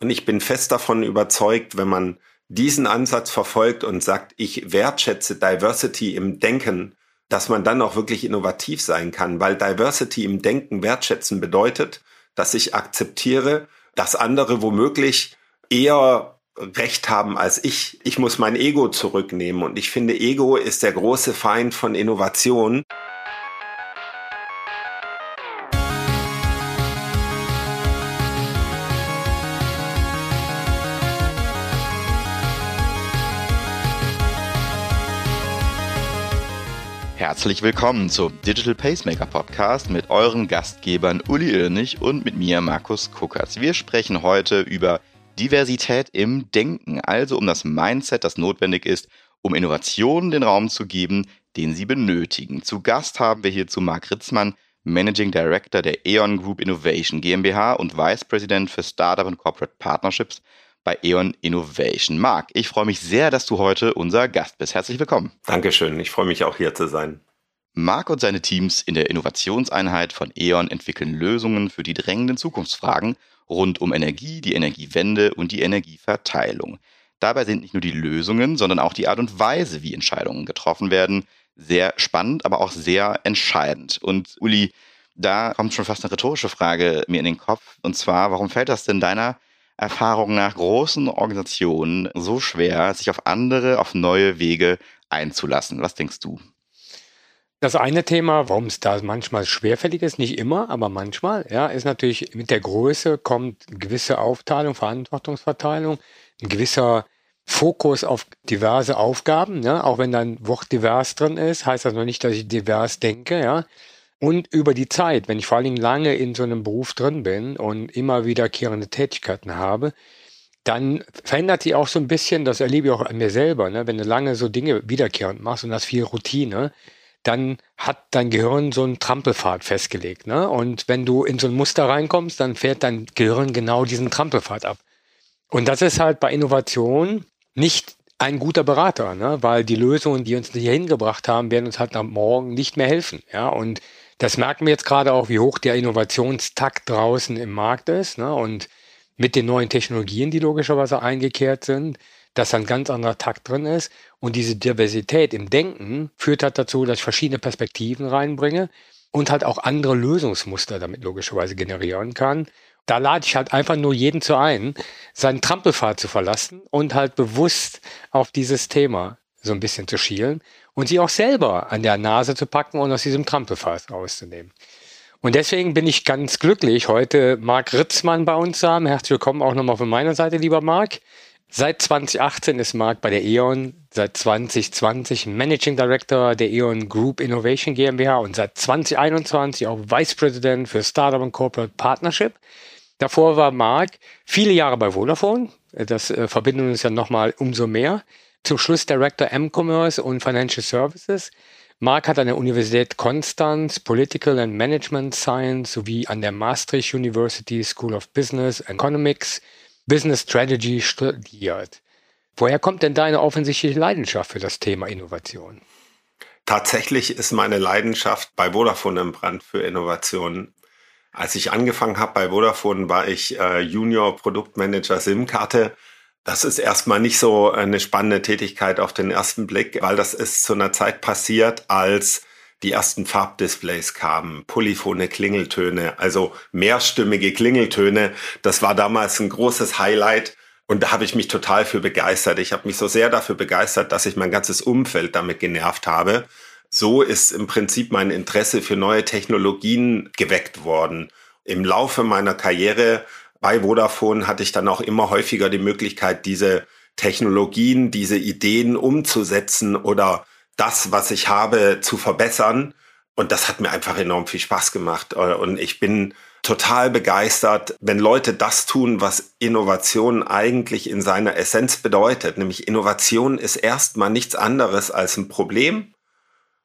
Und ich bin fest davon überzeugt, wenn man diesen Ansatz verfolgt und sagt, ich wertschätze Diversity im Denken, dass man dann auch wirklich innovativ sein kann, weil Diversity im Denken wertschätzen bedeutet, dass ich akzeptiere, dass andere womöglich eher Recht haben als ich. Ich muss mein Ego zurücknehmen und ich finde, Ego ist der große Feind von Innovation. Herzlich willkommen zum Digital Pacemaker Podcast mit euren Gastgebern Uli Irnig und mit mir Markus Kuckers. Wir sprechen heute über Diversität im Denken, also um das Mindset, das notwendig ist, um Innovationen den Raum zu geben, den sie benötigen. Zu Gast haben wir hierzu Marc Ritzmann, Managing Director der E.ON Group Innovation GmbH und Vice President für Startup und Corporate Partnerships bei E.ON Innovation. Marc, ich freue mich sehr, dass du heute unser Gast bist. Herzlich willkommen. Dankeschön, ich freue mich auch hier zu sein. Marc und seine Teams in der Innovationseinheit von E.ON entwickeln Lösungen für die drängenden Zukunftsfragen rund um Energie, die Energiewende und die Energieverteilung. Dabei sind nicht nur die Lösungen, sondern auch die Art und Weise, wie Entscheidungen getroffen werden, sehr spannend, aber auch sehr entscheidend. Und Uli, da kommt schon fast eine rhetorische Frage mir in den Kopf. Und zwar, warum fällt das denn deiner Erfahrung nach großen Organisationen so schwer, sich auf andere, auf neue Wege einzulassen? Was denkst du? Das eine Thema, warum es da manchmal schwerfällig ist, nicht immer, aber manchmal, ja, ist natürlich mit der Größe kommt eine gewisse Aufteilung, Verantwortungsverteilung, ein gewisser Fokus auf diverse Aufgaben, ja, auch wenn da ein Wort divers drin ist, heißt das noch nicht, dass ich divers denke, ja. Und über die Zeit, wenn ich vor allen Dingen lange in so einem Beruf drin bin und immer wiederkehrende Tätigkeiten habe, dann verändert sich auch so ein bisschen, das erlebe ich auch an mir selber, ne? wenn du lange so Dinge wiederkehrend machst und hast viel Routine, dann hat dein Gehirn so einen Trampelpfad festgelegt. Ne? Und wenn du in so ein Muster reinkommst, dann fährt dein Gehirn genau diesen Trampelpfad ab. Und das ist halt bei Innovation nicht ein guter Berater, ne? weil die Lösungen, die uns hier hingebracht haben, werden uns halt am Morgen nicht mehr helfen. Ja? Und das merken wir jetzt gerade auch, wie hoch der Innovationstakt draußen im Markt ist. Ne? Und mit den neuen Technologien, die logischerweise eingekehrt sind, dass ein ganz anderer Takt drin ist. Und diese Diversität im Denken führt halt dazu, dass ich verschiedene Perspektiven reinbringe und halt auch andere Lösungsmuster damit logischerweise generieren kann. Da lade ich halt einfach nur jeden zu ein, seinen Trampelpfad zu verlassen und halt bewusst auf dieses Thema so ein bisschen zu schielen und sie auch selber an der Nase zu packen und aus diesem Trampelpfad rauszunehmen. Und deswegen bin ich ganz glücklich, heute Marc Ritzmann bei uns zu haben. Herzlich willkommen auch nochmal von meiner Seite, lieber Marc. Seit 2018 ist Marc bei der E.ON, seit 2020 Managing Director der E.ON Group Innovation GmbH und seit 2021 auch Vice President für Startup und Corporate Partnership. Davor war Marc viele Jahre bei Vodafone. Das äh, verbindet uns ja nochmal umso mehr. Zum Schluss Director M-Commerce und Financial Services. Marc hat an der Universität Konstanz Political and Management Science sowie an der Maastricht University School of Business and Economics Business Strategy studiert. Woher kommt denn deine offensichtliche Leidenschaft für das Thema Innovation? Tatsächlich ist meine Leidenschaft bei Vodafone im Brand für Innovationen. Als ich angefangen habe bei Vodafone, war ich äh, Junior Produktmanager SIM-Karte. Das ist erstmal nicht so eine spannende Tätigkeit auf den ersten Blick, weil das ist zu einer Zeit passiert, als die ersten Farbdisplays kamen, polyphone Klingeltöne, also mehrstimmige Klingeltöne. Das war damals ein großes Highlight. Und da habe ich mich total für begeistert. Ich habe mich so sehr dafür begeistert, dass ich mein ganzes Umfeld damit genervt habe. So ist im Prinzip mein Interesse für neue Technologien geweckt worden. Im Laufe meiner Karriere bei Vodafone hatte ich dann auch immer häufiger die Möglichkeit, diese Technologien, diese Ideen umzusetzen oder das, was ich habe, zu verbessern. Und das hat mir einfach enorm viel Spaß gemacht. Und ich bin total begeistert, wenn Leute das tun, was Innovation eigentlich in seiner Essenz bedeutet. Nämlich Innovation ist erstmal nichts anderes als ein Problem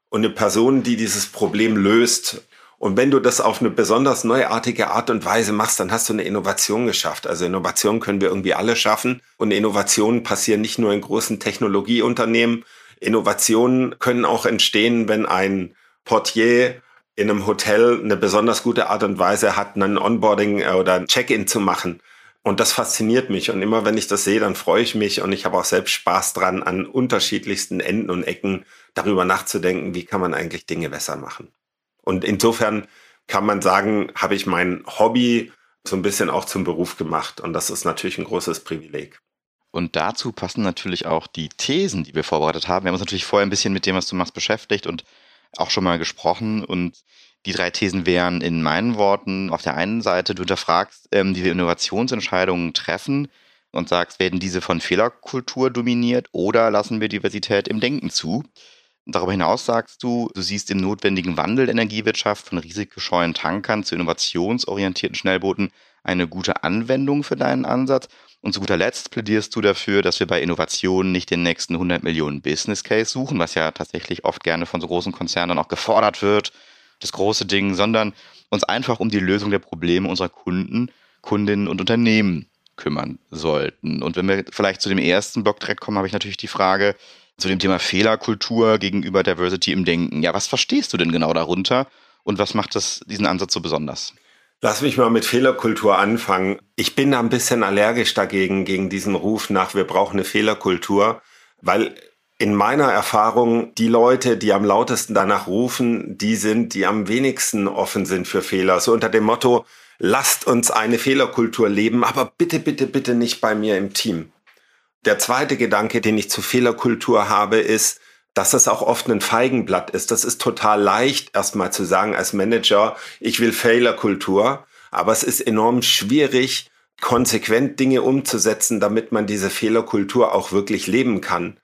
und eine Person, die dieses Problem löst. Und wenn du das auf eine besonders neuartige Art und Weise machst, dann hast du eine Innovation geschafft. Also Innovation können wir irgendwie alle schaffen. Und Innovationen passieren nicht nur in großen Technologieunternehmen, Innovationen können auch entstehen, wenn ein Portier in einem Hotel eine besonders gute Art und Weise hat, einen Onboarding äh, oder ein Check-in zu machen. Und das fasziniert mich. Und immer wenn ich das sehe, dann freue ich mich und ich habe auch selbst Spaß dran, an unterschiedlichsten Enden und Ecken darüber nachzudenken, wie kann man eigentlich Dinge besser machen. Und insofern kann man sagen, habe ich mein Hobby so ein bisschen auch zum Beruf gemacht. Und das ist natürlich ein großes Privileg. Und dazu passen natürlich auch die Thesen, die wir vorbereitet haben. Wir haben uns natürlich vorher ein bisschen mit dem, was du machst, beschäftigt und auch schon mal gesprochen. Und die drei Thesen wären in meinen Worten auf der einen Seite, du hinterfragst, ähm, wie wir Innovationsentscheidungen treffen und sagst, werden diese von Fehlerkultur dominiert oder lassen wir Diversität im Denken zu? Darüber hinaus sagst du, du siehst im notwendigen Wandel der Energiewirtschaft von risikoscheuen Tankern zu innovationsorientierten Schnellbooten eine gute Anwendung für deinen Ansatz. Und zu guter Letzt plädierst du dafür, dass wir bei Innovationen nicht den nächsten 100 Millionen Business Case suchen, was ja tatsächlich oft gerne von so großen Konzernen auch gefordert wird das große Ding, sondern uns einfach um die Lösung der Probleme unserer Kunden, Kundinnen und Unternehmen kümmern sollten. Und wenn wir vielleicht zu dem ersten Block direkt kommen, habe ich natürlich die Frage zu dem Thema Fehlerkultur gegenüber Diversity im Denken. Ja, was verstehst du denn genau darunter und was macht das, diesen Ansatz so besonders? Lass mich mal mit Fehlerkultur anfangen. Ich bin da ein bisschen allergisch dagegen, gegen diesen Ruf nach, wir brauchen eine Fehlerkultur, weil in meiner Erfahrung, die Leute, die am lautesten danach rufen, die sind, die am wenigsten offen sind für Fehler. So unter dem Motto, lasst uns eine Fehlerkultur leben, aber bitte, bitte, bitte nicht bei mir im Team. Der zweite Gedanke, den ich zur Fehlerkultur habe, ist, dass es auch oft ein Feigenblatt ist. Das ist total leicht, erstmal zu sagen als Manager, ich will Fehlerkultur, aber es ist enorm schwierig, konsequent Dinge umzusetzen, damit man diese Fehlerkultur auch wirklich leben kann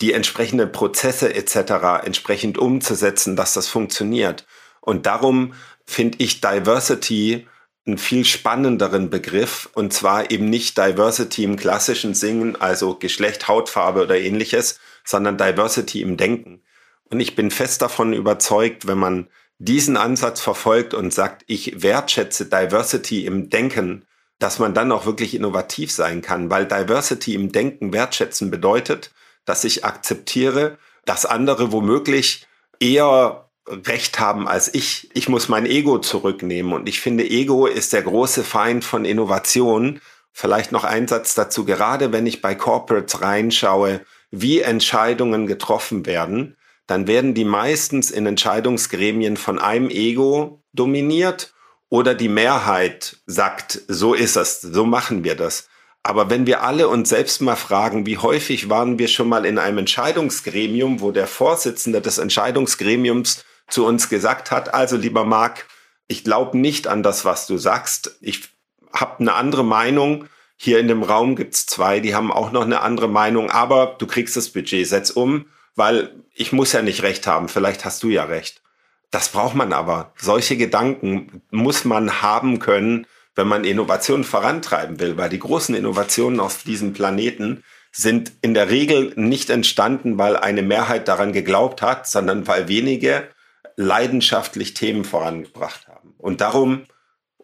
die entsprechenden Prozesse etc. entsprechend umzusetzen, dass das funktioniert. Und darum finde ich Diversity einen viel spannenderen Begriff und zwar eben nicht Diversity im klassischen Singen, also Geschlecht, Hautfarbe oder ähnliches, sondern Diversity im Denken. Und ich bin fest davon überzeugt, wenn man diesen Ansatz verfolgt und sagt, ich wertschätze Diversity im Denken, dass man dann auch wirklich innovativ sein kann, weil Diversity im Denken wertschätzen bedeutet, dass ich akzeptiere, dass andere womöglich eher Recht haben als ich. Ich muss mein Ego zurücknehmen. Und ich finde, Ego ist der große Feind von Innovation. Vielleicht noch ein Satz dazu, gerade wenn ich bei Corporates reinschaue, wie Entscheidungen getroffen werden, dann werden die meistens in Entscheidungsgremien von einem Ego dominiert oder die Mehrheit sagt, so ist es, so machen wir das. Aber wenn wir alle uns selbst mal fragen, wie häufig waren wir schon mal in einem Entscheidungsgremium, wo der Vorsitzende des Entscheidungsgremiums zu uns gesagt hat, also lieber Marc, ich glaube nicht an das, was du sagst. Ich habe eine andere Meinung. Hier in dem Raum gibt's zwei, die haben auch noch eine andere Meinung, aber du kriegst das Budget, setz um, weil ich muss ja nicht recht haben, vielleicht hast du ja recht. Das braucht man aber. Solche Gedanken muss man haben können, wenn man Innovation vorantreiben will, weil die großen Innovationen auf diesem Planeten sind in der Regel nicht entstanden, weil eine Mehrheit daran geglaubt hat, sondern weil wenige leidenschaftlich Themen vorangebracht haben. Und darum,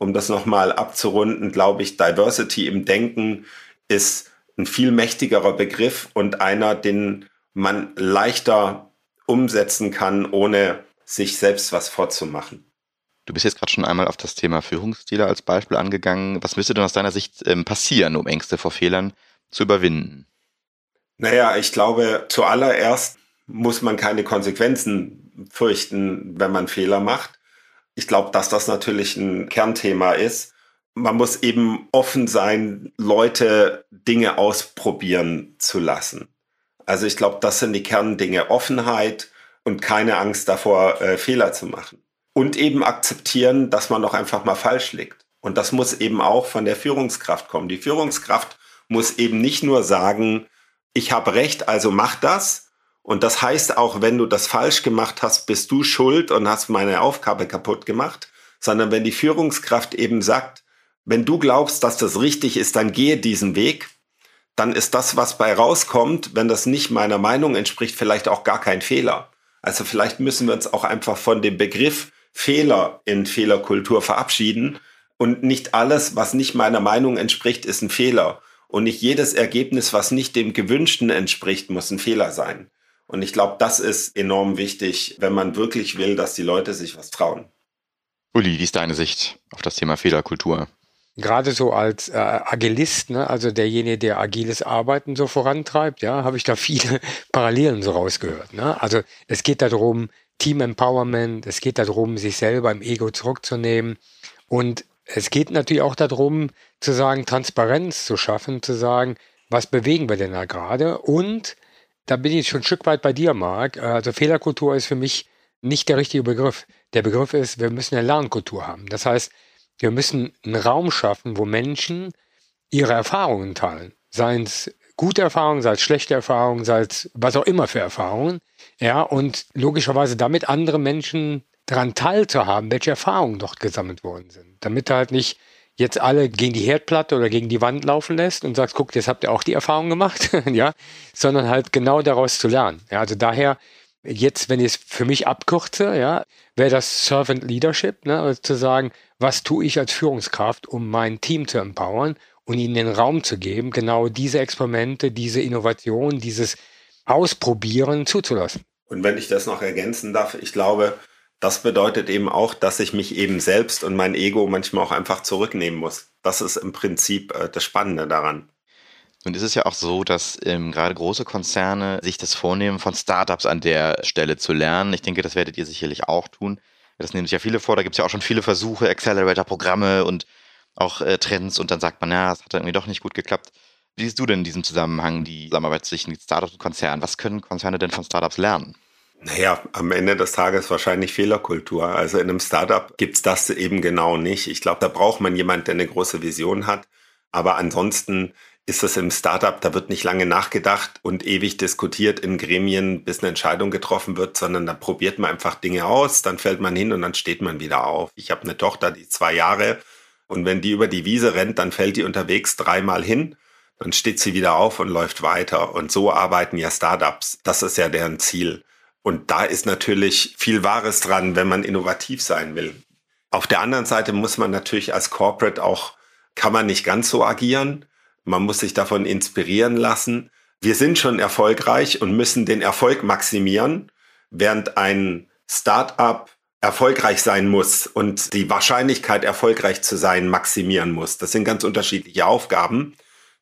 um das nochmal abzurunden, glaube ich, Diversity im Denken ist ein viel mächtigerer Begriff und einer, den man leichter umsetzen kann, ohne sich selbst was vorzumachen. Du bist jetzt gerade schon einmal auf das Thema Führungsstile als Beispiel angegangen. Was müsste denn aus deiner Sicht ähm, passieren, um Ängste vor Fehlern zu überwinden? Naja, ich glaube, zuallererst muss man keine Konsequenzen fürchten, wenn man Fehler macht. Ich glaube, dass das natürlich ein Kernthema ist. Man muss eben offen sein, Leute Dinge ausprobieren zu lassen. Also ich glaube, das sind die Kerndinge. Offenheit und keine Angst davor, äh, Fehler zu machen und eben akzeptieren, dass man doch einfach mal falsch liegt. Und das muss eben auch von der Führungskraft kommen. Die Führungskraft muss eben nicht nur sagen, ich habe recht, also mach das. Und das heißt auch, wenn du das falsch gemacht hast, bist du schuld und hast meine Aufgabe kaputt gemacht, sondern wenn die Führungskraft eben sagt, wenn du glaubst, dass das richtig ist, dann gehe diesen Weg, dann ist das, was bei rauskommt, wenn das nicht meiner Meinung entspricht, vielleicht auch gar kein Fehler. Also vielleicht müssen wir uns auch einfach von dem Begriff Fehler in Fehlerkultur verabschieden. Und nicht alles, was nicht meiner Meinung entspricht, ist ein Fehler. Und nicht jedes Ergebnis, was nicht dem Gewünschten entspricht, muss ein Fehler sein. Und ich glaube, das ist enorm wichtig, wenn man wirklich will, dass die Leute sich was trauen. Uli, wie ist deine Sicht auf das Thema Fehlerkultur? gerade so als äh, Agilist, ne, also derjenige, der agiles Arbeiten so vorantreibt, ja, habe ich da viele Parallelen so rausgehört. Ne? Also es geht darum, Team Empowerment, es geht darum, sich selber im Ego zurückzunehmen und es geht natürlich auch darum, zu sagen, Transparenz zu schaffen, zu sagen, was bewegen wir denn da gerade? Und da bin ich schon ein Stück weit bei dir, Marc. Also Fehlerkultur ist für mich nicht der richtige Begriff. Der Begriff ist, wir müssen eine Lernkultur haben. Das heißt, wir müssen einen Raum schaffen, wo Menschen ihre Erfahrungen teilen. Seien es gute Erfahrungen, sei es schlechte Erfahrungen, sei es was auch immer für Erfahrungen. Ja, und logischerweise damit andere Menschen daran teilzuhaben, welche Erfahrungen dort gesammelt worden sind. Damit halt nicht jetzt alle gegen die Herdplatte oder gegen die Wand laufen lässt und sagst, guckt, jetzt habt ihr auch die Erfahrung gemacht, ja, sondern halt genau daraus zu lernen. Ja, also daher jetzt, wenn ich es für mich abkürze, ja, wäre das Servant Leadership, ne, also zu sagen, was tue ich als Führungskraft, um mein Team zu empowern und ihnen den Raum zu geben, genau diese Experimente, diese Innovation, dieses Ausprobieren zuzulassen. Und wenn ich das noch ergänzen darf, ich glaube, das bedeutet eben auch, dass ich mich eben selbst und mein Ego manchmal auch einfach zurücknehmen muss. Das ist im Prinzip äh, das Spannende daran. Und es ist ja auch so, dass ähm, gerade große Konzerne sich das vornehmen, von Startups an der Stelle zu lernen. Ich denke, das werdet ihr sicherlich auch tun. Das nehmen sich ja viele vor. Da gibt es ja auch schon viele Versuche, Accelerator-Programme und auch äh, Trends. Und dann sagt man, ja, es hat irgendwie doch nicht gut geklappt. Wie siehst du denn in diesem Zusammenhang die Zusammenarbeit zwischen Startups und Konzernen? Was können Konzerne denn von Startups lernen? Naja, am Ende des Tages wahrscheinlich Fehlerkultur. Also in einem Startup gibt's das eben genau nicht. Ich glaube, da braucht man jemand, der eine große Vision hat. Aber ansonsten ist es im Startup, da wird nicht lange nachgedacht und ewig diskutiert in Gremien, bis eine Entscheidung getroffen wird, sondern da probiert man einfach Dinge aus, dann fällt man hin und dann steht man wieder auf. Ich habe eine Tochter, die zwei Jahre und wenn die über die Wiese rennt, dann fällt die unterwegs dreimal hin, dann steht sie wieder auf und läuft weiter. Und so arbeiten ja Startups. Das ist ja deren Ziel. Und da ist natürlich viel Wahres dran, wenn man innovativ sein will. Auf der anderen Seite muss man natürlich als Corporate auch, kann man nicht ganz so agieren. Man muss sich davon inspirieren lassen. Wir sind schon erfolgreich und müssen den Erfolg maximieren, während ein Startup erfolgreich sein muss und die Wahrscheinlichkeit, erfolgreich zu sein, maximieren muss. Das sind ganz unterschiedliche Aufgaben.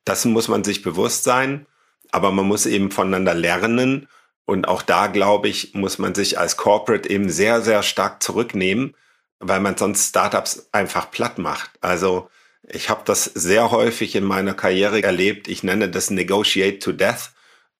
Das muss man sich bewusst sein. Aber man muss eben voneinander lernen und auch da, glaube ich, muss man sich als Corporate eben sehr, sehr stark zurücknehmen, weil man sonst Startups einfach platt macht. Also ich habe das sehr häufig in meiner Karriere erlebt. Ich nenne das Negotiate to Death.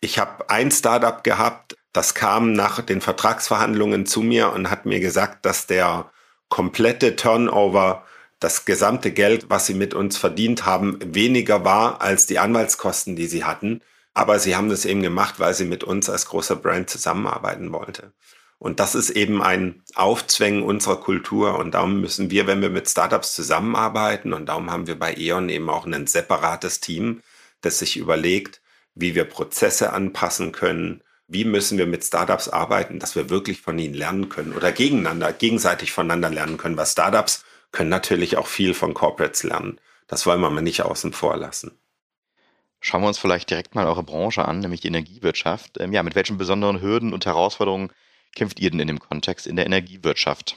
Ich habe ein Startup gehabt, das kam nach den Vertragsverhandlungen zu mir und hat mir gesagt, dass der komplette Turnover, das gesamte Geld, was sie mit uns verdient haben, weniger war als die Anwaltskosten, die sie hatten. Aber sie haben das eben gemacht, weil sie mit uns als großer Brand zusammenarbeiten wollte. Und das ist eben ein Aufzwängen unserer Kultur. Und darum müssen wir, wenn wir mit Startups zusammenarbeiten, und darum haben wir bei E.ON eben auch ein separates Team, das sich überlegt, wie wir Prozesse anpassen können, wie müssen wir mit Startups arbeiten, dass wir wirklich von ihnen lernen können oder gegeneinander, gegenseitig voneinander lernen können, weil Startups können natürlich auch viel von Corporates lernen. Das wollen wir mal nicht außen vor lassen. Schauen wir uns vielleicht direkt mal eure Branche an, nämlich die Energiewirtschaft. Ähm, ja, mit welchen besonderen Hürden und Herausforderungen kämpft ihr denn in dem Kontext in der Energiewirtschaft?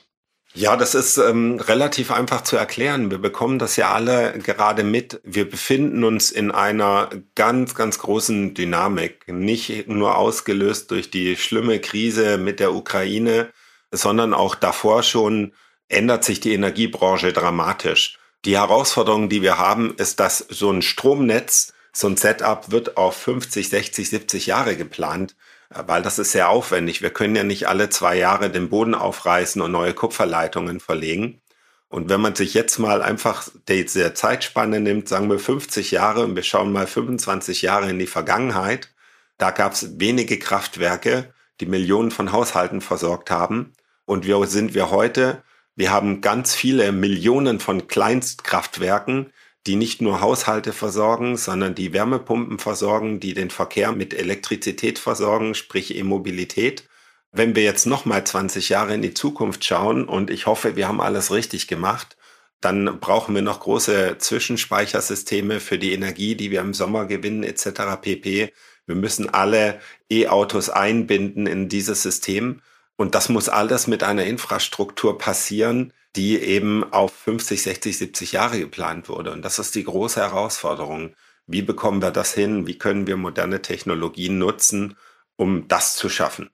Ja, das ist ähm, relativ einfach zu erklären. Wir bekommen das ja alle gerade mit. Wir befinden uns in einer ganz, ganz großen Dynamik. Nicht nur ausgelöst durch die schlimme Krise mit der Ukraine, sondern auch davor schon ändert sich die Energiebranche dramatisch. Die Herausforderung, die wir haben, ist, dass so ein Stromnetz so ein Setup wird auf 50, 60, 70 Jahre geplant, äh, weil das ist sehr aufwendig. Wir können ja nicht alle zwei Jahre den Boden aufreißen und neue Kupferleitungen verlegen. Und wenn man sich jetzt mal einfach diese Zeitspanne nimmt, sagen wir 50 Jahre und wir schauen mal 25 Jahre in die Vergangenheit, da gab es wenige Kraftwerke, die Millionen von Haushalten versorgt haben. Und wir sind wir heute? Wir haben ganz viele Millionen von Kleinstkraftwerken, die nicht nur Haushalte versorgen, sondern die Wärmepumpen versorgen, die den Verkehr mit Elektrizität versorgen, sprich E-Mobilität. Wenn wir jetzt nochmal 20 Jahre in die Zukunft schauen und ich hoffe, wir haben alles richtig gemacht, dann brauchen wir noch große Zwischenspeichersysteme für die Energie, die wir im Sommer gewinnen etc. pp. Wir müssen alle E-Autos einbinden in dieses System. Und das muss alles mit einer Infrastruktur passieren, die eben auf 50, 60, 70 Jahre geplant wurde. Und das ist die große Herausforderung. Wie bekommen wir das hin? Wie können wir moderne Technologien nutzen, um das zu schaffen?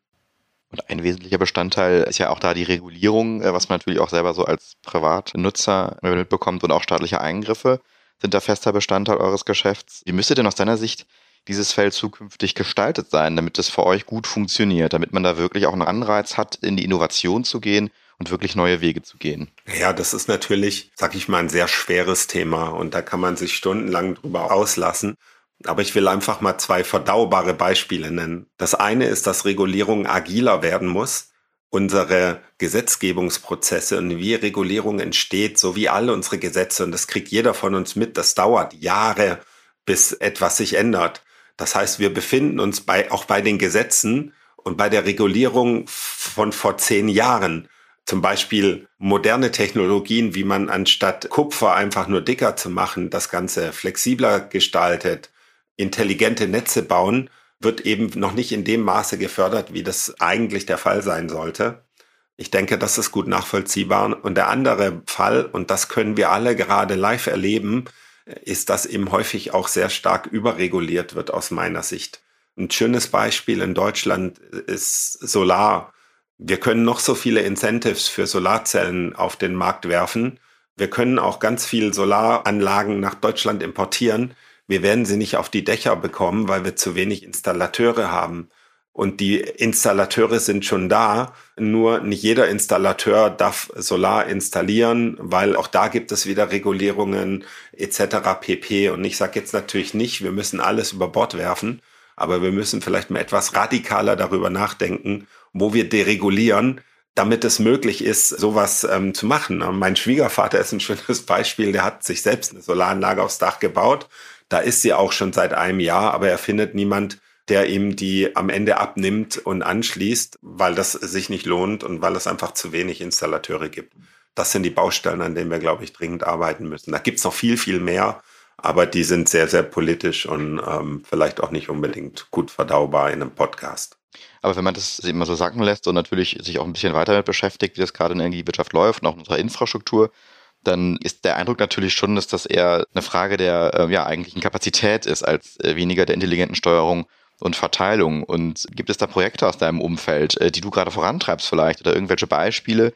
Und ein wesentlicher Bestandteil ist ja auch da die Regulierung, äh, was man natürlich auch selber so als Privatnutzer mitbekommt und auch staatliche Eingriffe sind da fester Bestandteil eures Geschäfts. Wie müsste denn aus deiner Sicht dieses Feld zukünftig gestaltet sein, damit es für euch gut funktioniert, damit man da wirklich auch einen Anreiz hat, in die Innovation zu gehen und wirklich neue Wege zu gehen? Ja, das ist natürlich, sag ich mal, ein sehr schweres Thema und da kann man sich stundenlang drüber auslassen. Aber ich will einfach mal zwei verdaubare Beispiele nennen. Das eine ist, dass Regulierung agiler werden muss. Unsere Gesetzgebungsprozesse und wie Regulierung entsteht, so wie alle unsere Gesetze, und das kriegt jeder von uns mit, das dauert Jahre, bis etwas sich ändert. Das heißt, wir befinden uns bei, auch bei den Gesetzen und bei der Regulierung von vor zehn Jahren. Zum Beispiel moderne Technologien, wie man anstatt Kupfer einfach nur dicker zu machen, das Ganze flexibler gestaltet, intelligente Netze bauen, wird eben noch nicht in dem Maße gefördert, wie das eigentlich der Fall sein sollte. Ich denke, das ist gut nachvollziehbar. Und der andere Fall, und das können wir alle gerade live erleben, ist, dass eben häufig auch sehr stark überreguliert wird aus meiner Sicht. Ein schönes Beispiel in Deutschland ist Solar. Wir können noch so viele Incentives für Solarzellen auf den Markt werfen. Wir können auch ganz viel Solaranlagen nach Deutschland importieren. Wir werden sie nicht auf die Dächer bekommen, weil wir zu wenig Installateure haben. Und die Installateure sind schon da, nur nicht jeder Installateur darf Solar installieren, weil auch da gibt es wieder Regulierungen etc. pp. Und ich sage jetzt natürlich nicht, wir müssen alles über Bord werfen, aber wir müssen vielleicht mal etwas radikaler darüber nachdenken, wo wir deregulieren, damit es möglich ist, sowas ähm, zu machen. Mein Schwiegervater ist ein schönes Beispiel, der hat sich selbst eine Solaranlage aufs Dach gebaut. Da ist sie auch schon seit einem Jahr, aber er findet niemand, der ihm die am Ende abnimmt und anschließt, weil das sich nicht lohnt und weil es einfach zu wenig Installateure gibt. Das sind die Baustellen, an denen wir, glaube ich, dringend arbeiten müssen. Da gibt es noch viel, viel mehr, aber die sind sehr, sehr politisch und ähm, vielleicht auch nicht unbedingt gut verdaubar in einem Podcast. Aber wenn man das immer so sacken lässt und natürlich sich auch ein bisschen weiter damit beschäftigt, wie das gerade in der Energiewirtschaft läuft und auch in unserer Infrastruktur, dann ist der Eindruck natürlich schon, dass das eher eine Frage der äh, ja, eigentlichen Kapazität ist, als äh, weniger der intelligenten Steuerung und Verteilung. Und gibt es da Projekte aus deinem Umfeld, äh, die du gerade vorantreibst vielleicht oder irgendwelche Beispiele,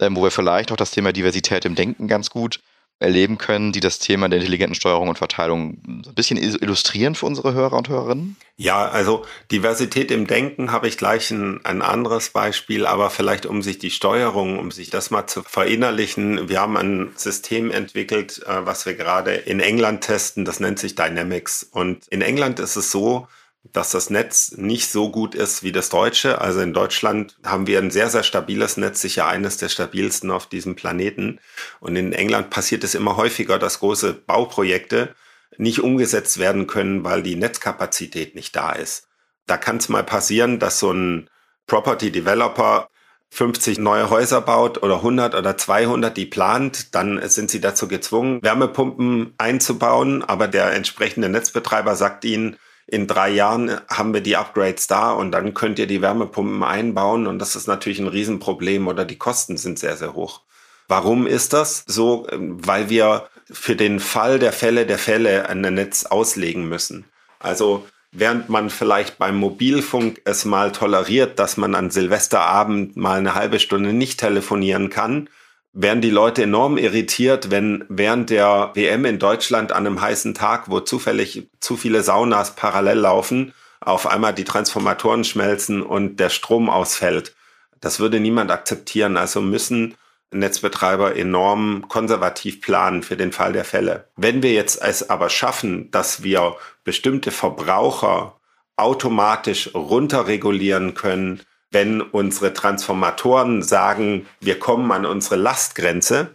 ähm, wo wir vielleicht auch das Thema Diversität im Denken ganz gut erleben können, die das Thema der intelligenten Steuerung und Verteilung ein bisschen illustrieren für unsere Hörer und Hörerinnen? Ja, also Diversität im Denken habe ich gleich ein, ein anderes Beispiel, aber vielleicht um sich die Steuerung, um sich das mal zu verinnerlichen. Wir haben ein System entwickelt, äh, was wir gerade in England testen, das nennt sich Dynamics. Und in England ist es so, dass das Netz nicht so gut ist wie das deutsche. Also in Deutschland haben wir ein sehr, sehr stabiles Netz, sicher eines der stabilsten auf diesem Planeten. Und in England passiert es immer häufiger, dass große Bauprojekte nicht umgesetzt werden können, weil die Netzkapazität nicht da ist. Da kann es mal passieren, dass so ein Property Developer 50 neue Häuser baut oder 100 oder 200, die plant, dann sind sie dazu gezwungen, Wärmepumpen einzubauen, aber der entsprechende Netzbetreiber sagt ihnen, in drei Jahren haben wir die Upgrades da und dann könnt ihr die Wärmepumpen einbauen und das ist natürlich ein Riesenproblem oder die Kosten sind sehr, sehr hoch. Warum ist das so? Weil wir für den Fall der Fälle der Fälle ein Netz auslegen müssen. Also während man vielleicht beim Mobilfunk es mal toleriert, dass man an Silvesterabend mal eine halbe Stunde nicht telefonieren kann, werden die Leute enorm irritiert, wenn während der WM in Deutschland an einem heißen Tag, wo zufällig zu viele Saunas parallel laufen, auf einmal die Transformatoren schmelzen und der Strom ausfällt. Das würde niemand akzeptieren. Also müssen Netzbetreiber enorm konservativ planen für den Fall der Fälle. Wenn wir jetzt es aber schaffen, dass wir bestimmte Verbraucher automatisch runterregulieren können, wenn unsere Transformatoren sagen, wir kommen an unsere Lastgrenze,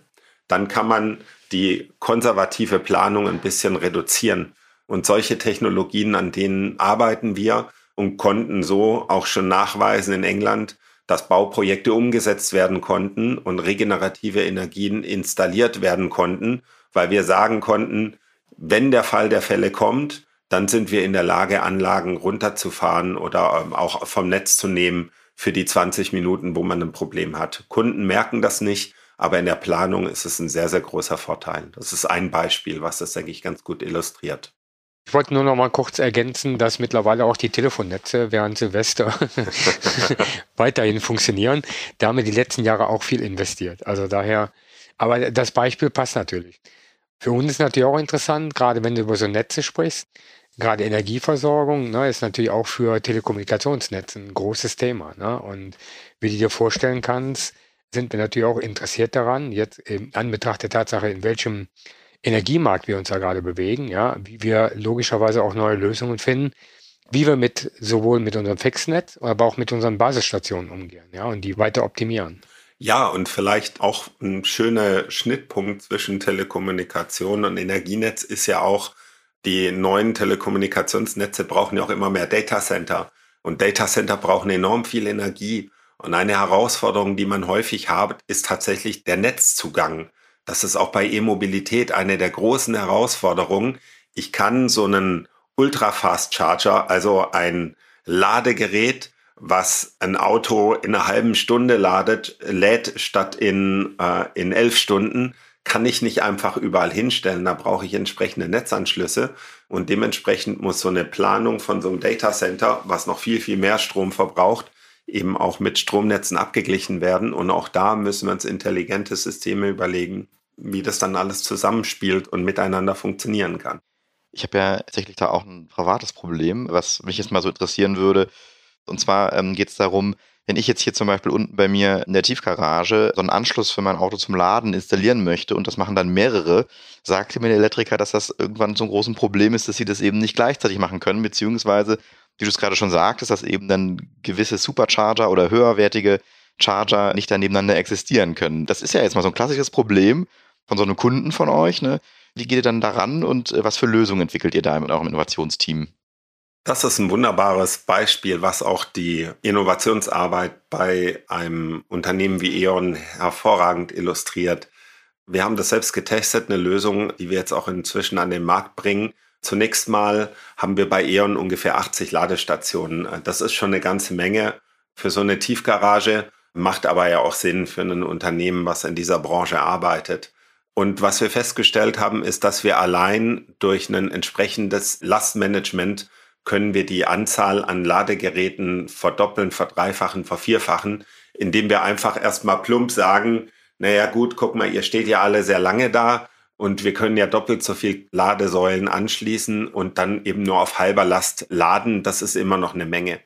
dann kann man die konservative Planung ein bisschen reduzieren. Und solche Technologien, an denen arbeiten wir und konnten so auch schon nachweisen in England, dass Bauprojekte umgesetzt werden konnten und regenerative Energien installiert werden konnten, weil wir sagen konnten, wenn der Fall der Fälle kommt, dann sind wir in der Lage, Anlagen runterzufahren oder ähm, auch vom Netz zu nehmen für die 20 Minuten, wo man ein Problem hat. Kunden merken das nicht, aber in der Planung ist es ein sehr, sehr großer Vorteil. Das ist ein Beispiel, was das, denke ich, ganz gut illustriert. Ich wollte nur noch mal kurz ergänzen, dass mittlerweile auch die Telefonnetze während Silvester weiterhin funktionieren. Da haben wir die letzten Jahre auch viel investiert. Also daher, aber das Beispiel passt natürlich. Für uns ist natürlich auch interessant, gerade wenn du über so Netze sprichst, gerade Energieversorgung ne, ist natürlich auch für Telekommunikationsnetze ein großes Thema. Ne? Und wie du dir vorstellen kannst, sind wir natürlich auch interessiert daran, jetzt in Anbetracht der Tatsache, in welchem Energiemarkt wir uns da gerade bewegen, ja, wie wir logischerweise auch neue Lösungen finden, wie wir mit sowohl mit unserem Fixnetz, aber auch mit unseren Basisstationen umgehen, ja, und die weiter optimieren. Ja, und vielleicht auch ein schöner Schnittpunkt zwischen Telekommunikation und Energienetz ist ja auch, die neuen Telekommunikationsnetze brauchen ja auch immer mehr Datacenter. Und Datacenter brauchen enorm viel Energie. Und eine Herausforderung, die man häufig hat, ist tatsächlich der Netzzugang. Das ist auch bei E-Mobilität eine der großen Herausforderungen. Ich kann so einen Ultra-Fast Charger, also ein Ladegerät, was ein Auto in einer halben Stunde ladet, lädt statt in, äh, in elf Stunden, kann ich nicht einfach überall hinstellen. Da brauche ich entsprechende Netzanschlüsse und dementsprechend muss so eine Planung von so einem Data Center, was noch viel, viel mehr Strom verbraucht, eben auch mit Stromnetzen abgeglichen werden. Und auch da müssen wir uns intelligente Systeme überlegen, wie das dann alles zusammenspielt und miteinander funktionieren kann. Ich habe ja tatsächlich da auch ein privates Problem, was mich jetzt mal so interessieren würde. Und zwar ähm, geht es darum, wenn ich jetzt hier zum Beispiel unten bei mir in der Tiefgarage so einen Anschluss für mein Auto zum Laden installieren möchte und das machen dann mehrere, sagte mir der Elektriker, dass das irgendwann so ein großes Problem ist, dass sie das eben nicht gleichzeitig machen können, beziehungsweise, wie du es gerade schon sagtest, dass eben dann gewisse Supercharger oder höherwertige Charger nicht dann nebeneinander existieren können. Das ist ja jetzt mal so ein klassisches Problem von so einem Kunden von euch. Ne? Wie geht ihr dann daran und äh, was für Lösungen entwickelt ihr da mit eurem Innovationsteam? Das ist ein wunderbares Beispiel, was auch die Innovationsarbeit bei einem Unternehmen wie E.ON hervorragend illustriert. Wir haben das selbst getestet, eine Lösung, die wir jetzt auch inzwischen an den Markt bringen. Zunächst mal haben wir bei E.ON ungefähr 80 Ladestationen. Das ist schon eine ganze Menge für so eine Tiefgarage, macht aber ja auch Sinn für ein Unternehmen, was in dieser Branche arbeitet. Und was wir festgestellt haben, ist, dass wir allein durch ein entsprechendes Lastmanagement können wir die Anzahl an Ladegeräten verdoppeln, verdreifachen, vervierfachen, indem wir einfach erstmal plump sagen, naja gut, guck mal, ihr steht ja alle sehr lange da und wir können ja doppelt so viel Ladesäulen anschließen und dann eben nur auf halber Last laden. Das ist immer noch eine Menge.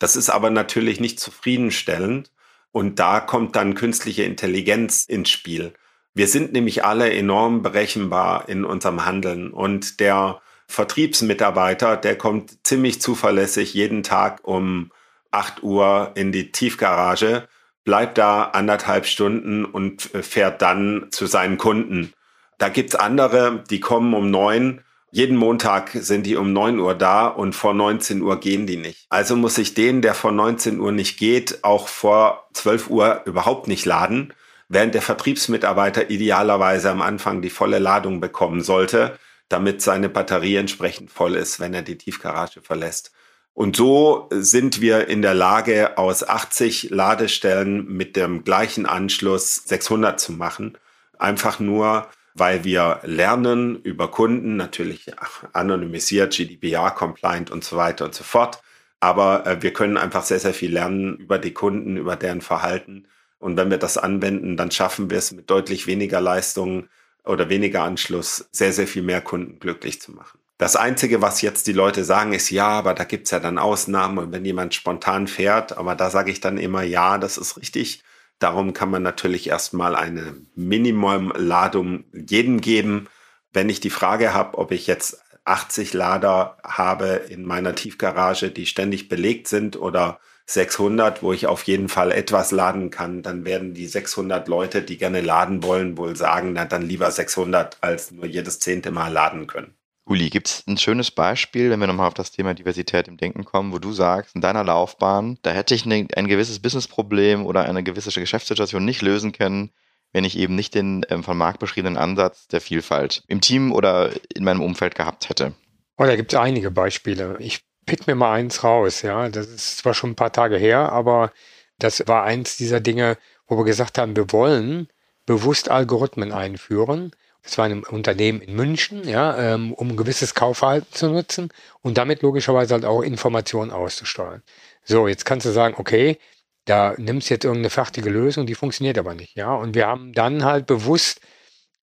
Das ist aber natürlich nicht zufriedenstellend und da kommt dann künstliche Intelligenz ins Spiel. Wir sind nämlich alle enorm berechenbar in unserem Handeln und der Vertriebsmitarbeiter, der kommt ziemlich zuverlässig jeden Tag um 8 Uhr in die Tiefgarage, bleibt da anderthalb Stunden und fährt dann zu seinen Kunden. Da gibt's andere, die kommen um neun. Jeden Montag sind die um 9 Uhr da und vor 19 Uhr gehen die nicht. Also muss ich den, der vor 19 Uhr nicht geht, auch vor 12 Uhr überhaupt nicht laden, während der Vertriebsmitarbeiter idealerweise am Anfang die volle Ladung bekommen sollte, damit seine Batterie entsprechend voll ist, wenn er die Tiefgarage verlässt. Und so sind wir in der Lage, aus 80 Ladestellen mit dem gleichen Anschluss 600 zu machen. Einfach nur, weil wir lernen über Kunden, natürlich anonymisiert, GDPR-compliant und so weiter und so fort. Aber äh, wir können einfach sehr, sehr viel lernen über die Kunden, über deren Verhalten. Und wenn wir das anwenden, dann schaffen wir es mit deutlich weniger Leistungen oder weniger Anschluss sehr, sehr viel mehr Kunden glücklich zu machen. Das Einzige, was jetzt die Leute sagen, ist ja, aber da gibt's ja dann Ausnahmen und wenn jemand spontan fährt, aber da sage ich dann immer, ja, das ist richtig. Darum kann man natürlich erstmal eine Minimumladung jedem geben. Wenn ich die Frage habe, ob ich jetzt 80 Lader habe in meiner Tiefgarage, die ständig belegt sind oder 600, wo ich auf jeden Fall etwas laden kann, dann werden die 600 Leute, die gerne laden wollen, wohl sagen, na dann lieber 600 als nur jedes zehnte Mal laden können. Uli, gibt es ein schönes Beispiel, wenn wir nochmal auf das Thema Diversität im Denken kommen, wo du sagst, in deiner Laufbahn, da hätte ich eine, ein gewisses Businessproblem oder eine gewisse Geschäftssituation nicht lösen können, wenn ich eben nicht den ähm, von Marc beschriebenen Ansatz der Vielfalt im Team oder in meinem Umfeld gehabt hätte? Oh, da gibt es einige Beispiele. Ich pick mir mal eins raus, ja. Das ist zwar schon ein paar Tage her, aber das war eins dieser Dinge, wo wir gesagt haben, wir wollen bewusst Algorithmen einführen. Das war ein Unternehmen in München, ja, ähm, um ein gewisses Kaufverhalten zu nutzen und damit logischerweise halt auch Informationen auszusteuern. So, jetzt kannst du sagen, okay, da nimmst du jetzt irgendeine fertige Lösung, die funktioniert aber nicht, ja. Und wir haben dann halt bewusst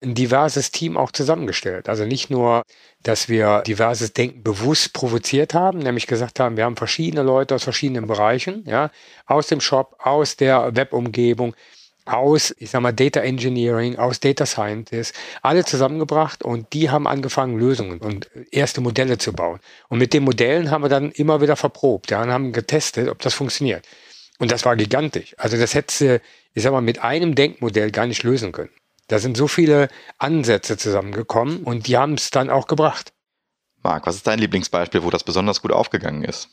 ein diverses Team auch zusammengestellt. Also nicht nur, dass wir diverses Denken bewusst provoziert haben, nämlich gesagt haben, wir haben verschiedene Leute aus verschiedenen Bereichen, ja, aus dem Shop, aus der Webumgebung, aus, ich sag mal, Data Engineering, aus Data Scientists, alle zusammengebracht und die haben angefangen, Lösungen und erste Modelle zu bauen. Und mit den Modellen haben wir dann immer wieder verprobt, ja, und haben getestet, ob das funktioniert. Und das war gigantisch. Also das hätte, ich sag mal, mit einem Denkmodell gar nicht lösen können. Da sind so viele Ansätze zusammengekommen und die haben es dann auch gebracht. Marc, was ist dein Lieblingsbeispiel, wo das besonders gut aufgegangen ist?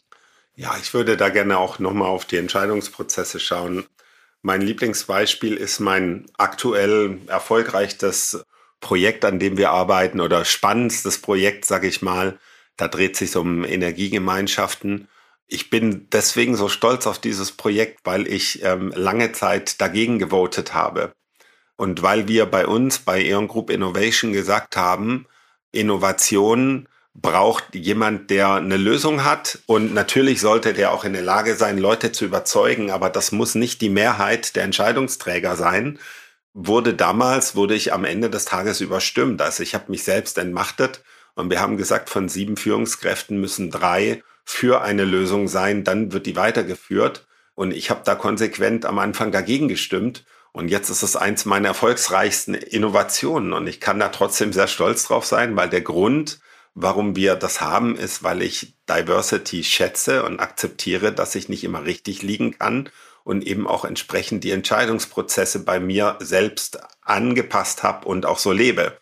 Ja, ich würde da gerne auch nochmal auf die Entscheidungsprozesse schauen. Mein Lieblingsbeispiel ist mein aktuell erfolgreichstes Projekt, an dem wir arbeiten oder spannendstes Projekt, sage ich mal. Da dreht sich um Energiegemeinschaften. Ich bin deswegen so stolz auf dieses Projekt, weil ich ähm, lange Zeit dagegen gewotet habe. Und weil wir bei uns bei Eon Group Innovation gesagt haben, Innovation braucht jemand, der eine Lösung hat. Und natürlich sollte der auch in der Lage sein, Leute zu überzeugen, aber das muss nicht die Mehrheit der Entscheidungsträger sein. Wurde damals, wurde ich am Ende des Tages überstimmt. Also ich habe mich selbst entmachtet und wir haben gesagt, von sieben Führungskräften müssen drei für eine Lösung sein, dann wird die weitergeführt. Und ich habe da konsequent am Anfang dagegen gestimmt. Und jetzt ist es eins meiner erfolgsreichsten Innovationen und ich kann da trotzdem sehr stolz drauf sein, weil der Grund, warum wir das haben, ist, weil ich Diversity schätze und akzeptiere, dass ich nicht immer richtig liegen kann und eben auch entsprechend die Entscheidungsprozesse bei mir selbst angepasst habe und auch so lebe.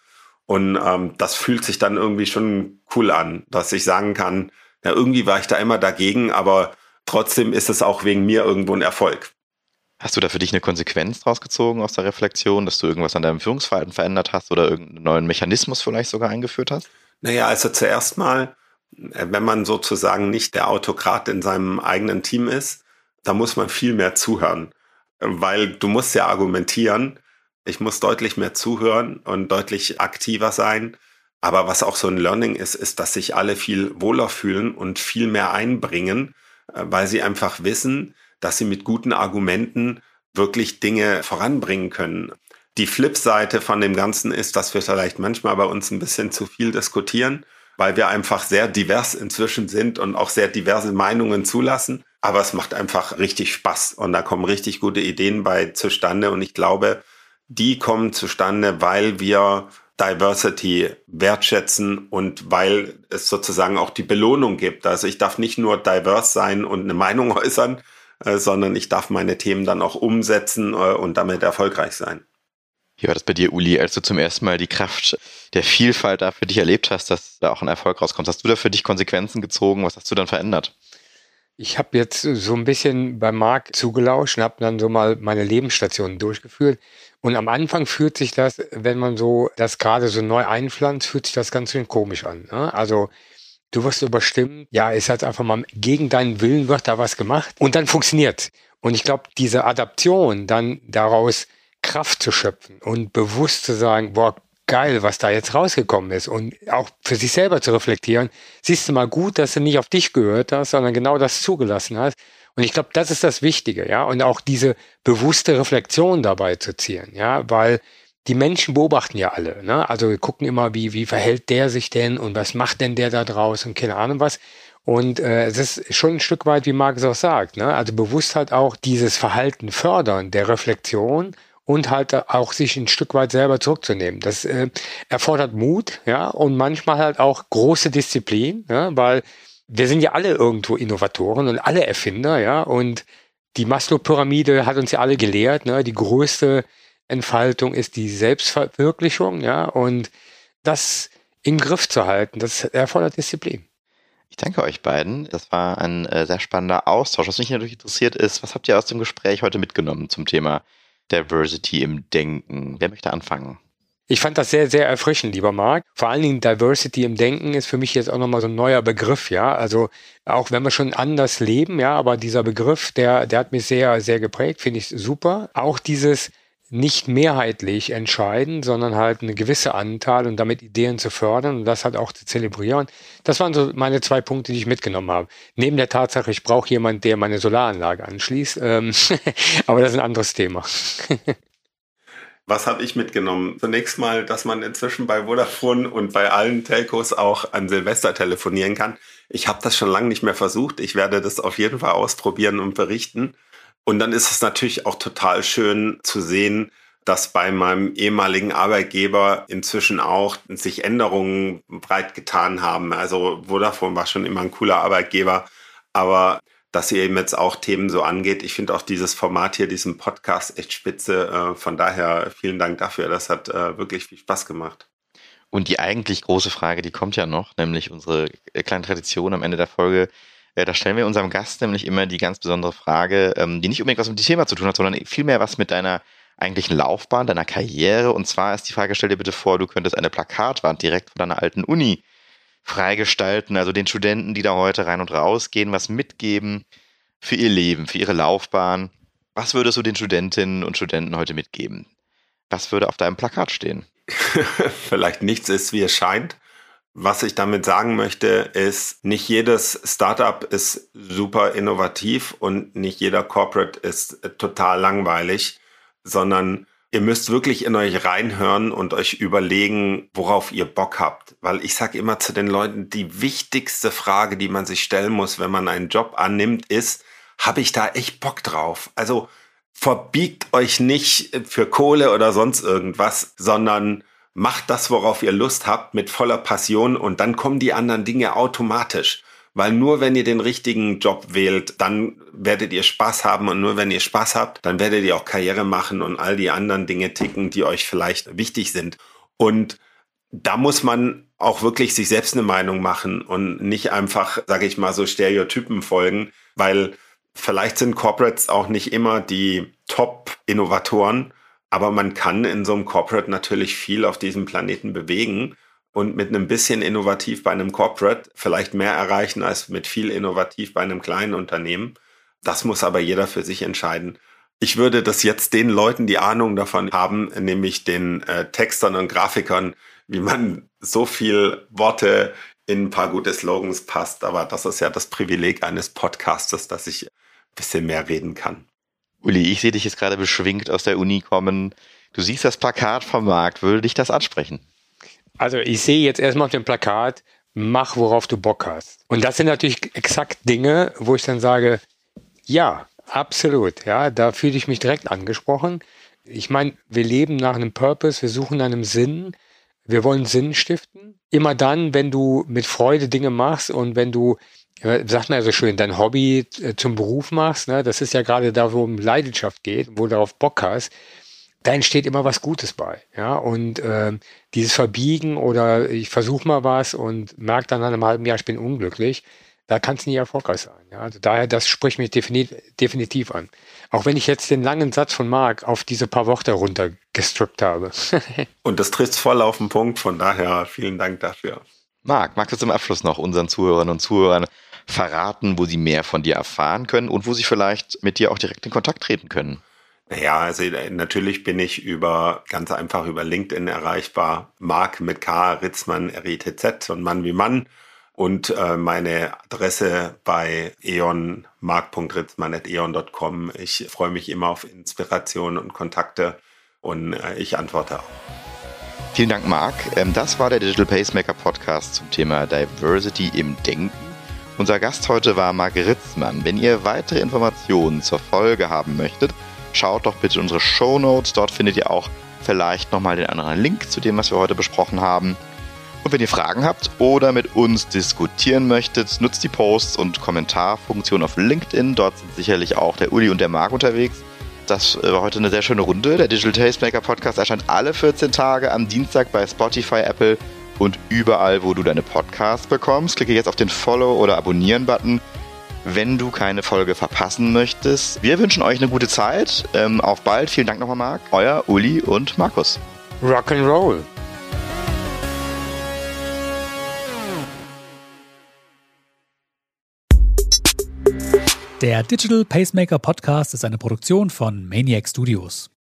Und ähm, das fühlt sich dann irgendwie schon cool an, dass ich sagen kann, ja, irgendwie war ich da immer dagegen, aber trotzdem ist es auch wegen mir irgendwo ein Erfolg. Hast du da für dich eine Konsequenz draus gezogen aus der Reflexion, dass du irgendwas an deinem Führungsverhalten verändert hast oder irgendeinen neuen Mechanismus vielleicht sogar eingeführt hast? Naja, also zuerst mal, äh, wenn man sozusagen nicht der Autokrat in seinem eigenen Team ist, da muss man viel mehr zuhören, weil du musst ja argumentieren. Ich muss deutlich mehr zuhören und deutlich aktiver sein. Aber was auch so ein Learning ist, ist, dass sich alle viel wohler fühlen und viel mehr einbringen, äh, weil sie einfach wissen, dass sie mit guten Argumenten wirklich Dinge voranbringen können. Die Flipseite von dem Ganzen ist, dass wir vielleicht manchmal bei uns ein bisschen zu viel diskutieren, weil wir einfach sehr divers inzwischen sind und auch sehr diverse Meinungen zulassen. Aber es macht einfach richtig Spaß und da kommen richtig gute Ideen bei zustande. Und ich glaube, die kommen zustande, weil wir Diversity wertschätzen und weil es sozusagen auch die Belohnung gibt. Also ich darf nicht nur divers sein und eine Meinung äußern, äh, sondern ich darf meine Themen dann auch umsetzen äh, und damit erfolgreich sein. Wie war das bei dir, Uli, als du zum ersten Mal die Kraft der Vielfalt da für dich erlebt hast, dass da auch ein Erfolg rauskommt? Hast du da für dich Konsequenzen gezogen? Was hast du dann verändert? Ich habe jetzt so ein bisschen beim Marc zugelauscht und habe dann so mal meine Lebensstationen durchgeführt. Und am Anfang fühlt sich das, wenn man so das gerade so neu einpflanzt, fühlt sich das ganz schön komisch an. Ne? Also du wirst überstimmt, ja, es hat einfach mal gegen deinen Willen wird da was gemacht und dann funktioniert. Und ich glaube, diese Adaption, dann daraus Kraft zu schöpfen und bewusst zu sagen, boah, geil, was da jetzt rausgekommen ist und auch für sich selber zu reflektieren, siehst du mal gut, dass du nicht auf dich gehört hast, sondern genau das zugelassen hast. Und ich glaube, das ist das Wichtige, ja, und auch diese bewusste Reflexion dabei zu ziehen, ja, weil die Menschen beobachten ja alle. Ne? Also wir gucken immer, wie, wie verhält der sich denn und was macht denn der da draußen, keine Ahnung was. Und äh, es ist schon ein Stück weit, wie Markus auch sagt, ne? also bewusst halt auch dieses Verhalten fördern der Reflexion und halt auch sich ein Stück weit selber zurückzunehmen. Das äh, erfordert Mut, ja, und manchmal halt auch große Disziplin, ja, weil wir sind ja alle irgendwo Innovatoren und alle Erfinder, ja, und die Maslow-Pyramide hat uns ja alle gelehrt, ne, die größte Entfaltung ist die Selbstverwirklichung, ja, und das im Griff zu halten, das erfordert Disziplin. Ich danke euch beiden. Das war ein äh, sehr spannender Austausch. Was mich natürlich interessiert ist, was habt ihr aus dem Gespräch heute mitgenommen zum Thema Diversity im Denken? Wer möchte anfangen? Ich fand das sehr, sehr erfrischend, lieber Marc. Vor allen Dingen Diversity im Denken ist für mich jetzt auch nochmal so ein neuer Begriff, ja. Also auch wenn wir schon anders leben, ja, aber dieser Begriff, der, der hat mich sehr, sehr geprägt, finde ich super. Auch dieses nicht mehrheitlich entscheiden, sondern halt eine gewisse Anteil und damit Ideen zu fördern und das halt auch zu zelebrieren. Das waren so meine zwei Punkte, die ich mitgenommen habe. Neben der Tatsache, ich brauche jemanden, der meine Solaranlage anschließt. Ähm aber das ist ein anderes Thema. Was habe ich mitgenommen? Zunächst mal, dass man inzwischen bei Vodafone und bei allen Telcos auch an Silvester telefonieren kann. Ich habe das schon lange nicht mehr versucht. Ich werde das auf jeden Fall ausprobieren und berichten. Und dann ist es natürlich auch total schön zu sehen, dass bei meinem ehemaligen Arbeitgeber inzwischen auch sich Änderungen breit getan haben. Also Vodafone war schon immer ein cooler Arbeitgeber, aber dass ihr eben jetzt auch Themen so angeht. Ich finde auch dieses Format hier, diesen Podcast echt spitze. Äh, von daher vielen Dank dafür. Das hat äh, wirklich viel Spaß gemacht. Und die eigentlich große Frage, die kommt ja noch, nämlich unsere kleine Tradition am Ende der Folge. Da stellen wir unserem Gast nämlich immer die ganz besondere Frage, ähm, die nicht unbedingt was mit dem Thema zu tun hat, sondern vielmehr was mit deiner eigentlichen Laufbahn, deiner Karriere. Und zwar ist die Frage, stell dir bitte vor, du könntest eine Plakatwand direkt von deiner alten Uni freigestalten, also den Studenten, die da heute rein und raus gehen, was mitgeben für ihr Leben, für ihre Laufbahn. Was würdest du den Studentinnen und Studenten heute mitgeben? Was würde auf deinem Plakat stehen? Vielleicht nichts ist, wie es scheint. Was ich damit sagen möchte, ist, nicht jedes Startup ist super innovativ und nicht jeder Corporate ist total langweilig, sondern ihr müsst wirklich in euch reinhören und euch überlegen, worauf ihr Bock habt. Weil ich sage immer zu den Leuten, die wichtigste Frage, die man sich stellen muss, wenn man einen Job annimmt, ist, habe ich da echt Bock drauf? Also verbiegt euch nicht für Kohle oder sonst irgendwas, sondern macht das, worauf ihr Lust habt, mit voller Passion und dann kommen die anderen Dinge automatisch. Weil nur wenn ihr den richtigen Job wählt, dann werdet ihr Spaß haben und nur wenn ihr Spaß habt, dann werdet ihr auch Karriere machen und all die anderen Dinge ticken, die euch vielleicht wichtig sind. Und da muss man auch wirklich sich selbst eine Meinung machen und nicht einfach, sage ich mal, so Stereotypen folgen, weil vielleicht sind Corporates auch nicht immer die Top-Innovatoren, aber man kann in so einem Corporate natürlich viel auf diesem Planeten bewegen und mit einem bisschen innovativ bei einem Corporate vielleicht mehr erreichen als mit viel innovativ bei einem kleinen Unternehmen. Das muss aber jeder für sich entscheiden. Ich würde das jetzt den Leuten, die Ahnung davon haben, nämlich den äh, Textern und Grafikern, wie man so viel Worte in ein paar gute Slogans passt. Aber das ist ja das Privileg eines Podcasters, dass ich ein bisschen mehr reden kann. Uli, ich sehe dich jetzt gerade beschwingt aus der Uni kommen. Du siehst das Plakat vom Markt. Würde dich das ansprechen? Also ich sehe jetzt erstmal auf dem Plakat, mach, worauf du Bock hast. Und das sind natürlich exakt Dinge, wo ich dann sage, ja, absolut, ja, da fühle ich mich direkt angesprochen. Ich meine, wir leben nach einem Purpose, wir suchen einem Sinn, wir wollen Sinn stiften. Immer dann, wenn du mit Freude Dinge machst und wenn du, sagt man ja so schön, dein Hobby äh, zum Beruf machst, ne, das ist ja gerade da, wo um Leidenschaft geht, wo du darauf Bock hast, da entsteht immer was Gutes bei. Ja, und äh, dieses Verbiegen oder ich versuche mal was und merke dann nach einem halben Jahr, ich bin unglücklich, da kann es nie erfolgreich sein. Ja, also daher, das spricht mich definitiv, definitiv an. Auch wenn ich jetzt den langen Satz von Marc auf diese paar Worte runtergestrippt habe. und das trifft voll auf den Punkt, von daher vielen Dank dafür. Marc, magst du zum Abschluss noch unseren Zuhörern und Zuhörern verraten, wo sie mehr von dir erfahren können und wo sie vielleicht mit dir auch direkt in Kontakt treten können? Ja, also äh, natürlich bin ich über ganz einfach über LinkedIn erreichbar. Mark mit K, Ritzmann, R-I-T-Z und Mann wie Mann. Und äh, meine Adresse bei eon, mark.ritzmann.eon.com. Ich freue mich immer auf Inspiration und Kontakte und äh, ich antworte auch. Vielen Dank, Marc. Ähm, das war der Digital Pacemaker Podcast zum Thema Diversity im Denken. Unser Gast heute war Marc Ritzmann. Wenn ihr weitere Informationen zur Folge haben möchtet, schaut doch bitte unsere Show Notes. Dort findet ihr auch vielleicht nochmal den anderen Link zu dem, was wir heute besprochen haben. Und wenn ihr Fragen habt oder mit uns diskutieren möchtet, nutzt die Posts und Kommentarfunktion auf LinkedIn. Dort sind sicherlich auch der Uli und der Marc unterwegs. Das war heute eine sehr schöne Runde. Der Digital Tastemaker Podcast erscheint alle 14 Tage am Dienstag bei Spotify, Apple und überall, wo du deine Podcasts bekommst. Klicke jetzt auf den Follow- oder Abonnieren-Button, wenn du keine Folge verpassen möchtest. Wir wünschen euch eine gute Zeit. Ähm, auf bald. Vielen Dank nochmal, Marc. Euer Uli und Markus. Rock'n'Roll. Der Digital Pacemaker Podcast ist eine Produktion von Maniac Studios.